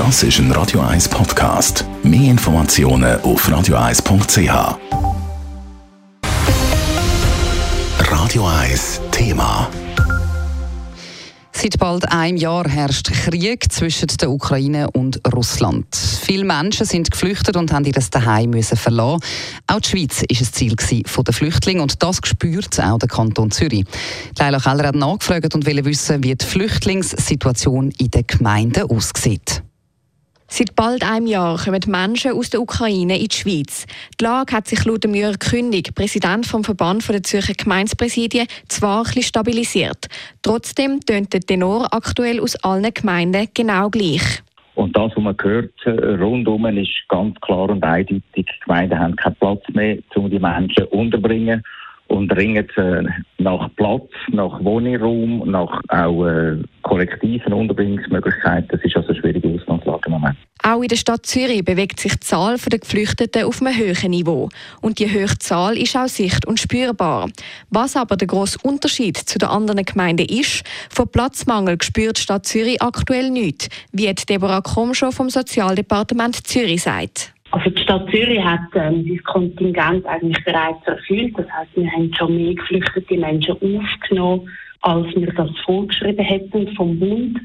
Das ist ein Radio 1 Podcast. Mehr Informationen auf radio1.ch. Radio 1 Thema. Seit bald einem Jahr herrscht Krieg zwischen der Ukraine und Russland. Viele Menschen sind geflüchtet und haben ihr Daheim müssen verlassen. Auch die Schweiz ist ein Ziel der Flüchtlinge und das spürt auch der Kanton Zürich. Leila Keller hat nachgefragt und will wissen, wie die Flüchtlingssituation in den Gemeinden aussieht. Seit bald einem Jahr kommen Menschen aus der Ukraine in die Schweiz. Die Lage hat sich laut Jörg König, Präsident vom Verband der Zürcher Gemeindepräsidien, zwar ein stabilisiert. Trotzdem tönt der Tenor aktuell aus allen Gemeinden genau gleich. Und das, was man hört rundum, ist ganz klar und eindeutig. Die Gemeinden haben keinen Platz mehr, um die Menschen unterzubringen und ringen äh, nach Platz, nach Wohnraum, nach auch äh, kollektiven Unterbringungsmöglichkeiten. Das ist also eine schwierige Ausgangslage im Moment. Auch in der Stadt Zürich bewegt sich die Zahl der Geflüchteten auf einem höheren Niveau. Und die hohe Zahl ist auch sicht- und spürbar. Was aber der grosse Unterschied zu den anderen Gemeinden ist, von Platzmangel spürt die Stadt Zürich aktuell nichts, wie Deborah Kromschow vom Sozialdepartement Zürich sagt. Also die Stadt Zürich hat ähm, sein Kontingent eigentlich bereits erfüllt. Das heißt, wir haben schon mehr geflüchtete Menschen aufgenommen, als wir das vorgeschrieben hätten vom Bund.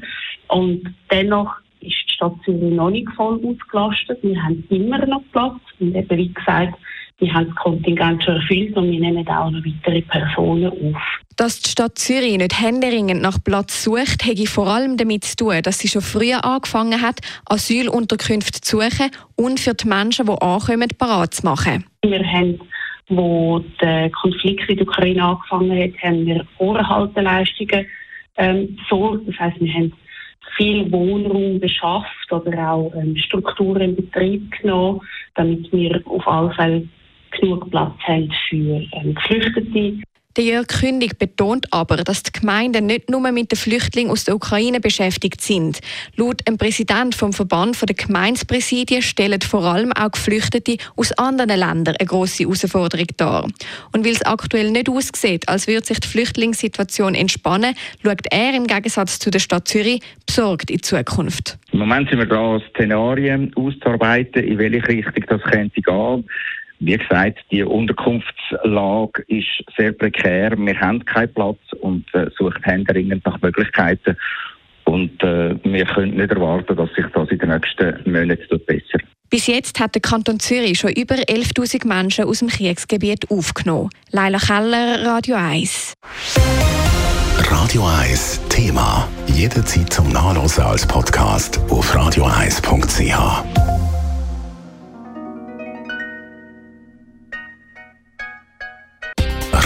Und dennoch ist die Stadt Zürich noch nicht voll ausgelastet. Wir haben immer noch Platz. Und eben, wie gesagt, wir haben das Kontingent schon erfüllt und wir nehmen auch noch weitere Personen auf. Dass die Stadt Zürich nicht händeringend nach Platz sucht, hätte vor allem damit zu tun, dass sie schon früher angefangen hat, Asylunterkünfte zu suchen und für die Menschen, die ankommen, parat zu machen. Wir haben wo der Konflikt in der Ukraine angefangen hat, haben wir Vorhalteleistungen ähm, besorgt. Das heißt, wir haben viel Wohnraum beschafft oder auch ähm, Strukturen in Betrieb genommen, damit wir auf alle Fälle genug Platz haben für ähm, Geflüchtete. Der Jörg Kündig betont aber, dass die Gemeinden nicht nur mit den Flüchtlingen aus der Ukraine beschäftigt sind. Laut dem Präsident vom Verband der Gemeindepräsidien stellen vor allem auch Geflüchtete aus anderen Ländern eine grosse Herausforderung dar. Und weil es aktuell nicht aussieht, als würde sich die Flüchtlingssituation entspannen, schaut er im Gegensatz zu der Stadt Zürich besorgt in die Zukunft. Im Moment sind wir dran, Szenarien auszuarbeiten, in welche Richtung das könnte gehen. Wie gesagt, die Unterkunftslage ist sehr prekär. Wir haben keinen Platz und äh, suchen händeringend nach Möglichkeiten. Und äh, wir können nicht erwarten, dass sich das in den nächsten Monaten besser. Bis jetzt hat der Kanton Zürich schon über 11.000 Menschen aus dem Kriegsgebiet aufgenommen. Leila Keller, Radio 1. Radio 1 Thema. Jederzeit zum Nachlesen als Podcast auf radio1.ch.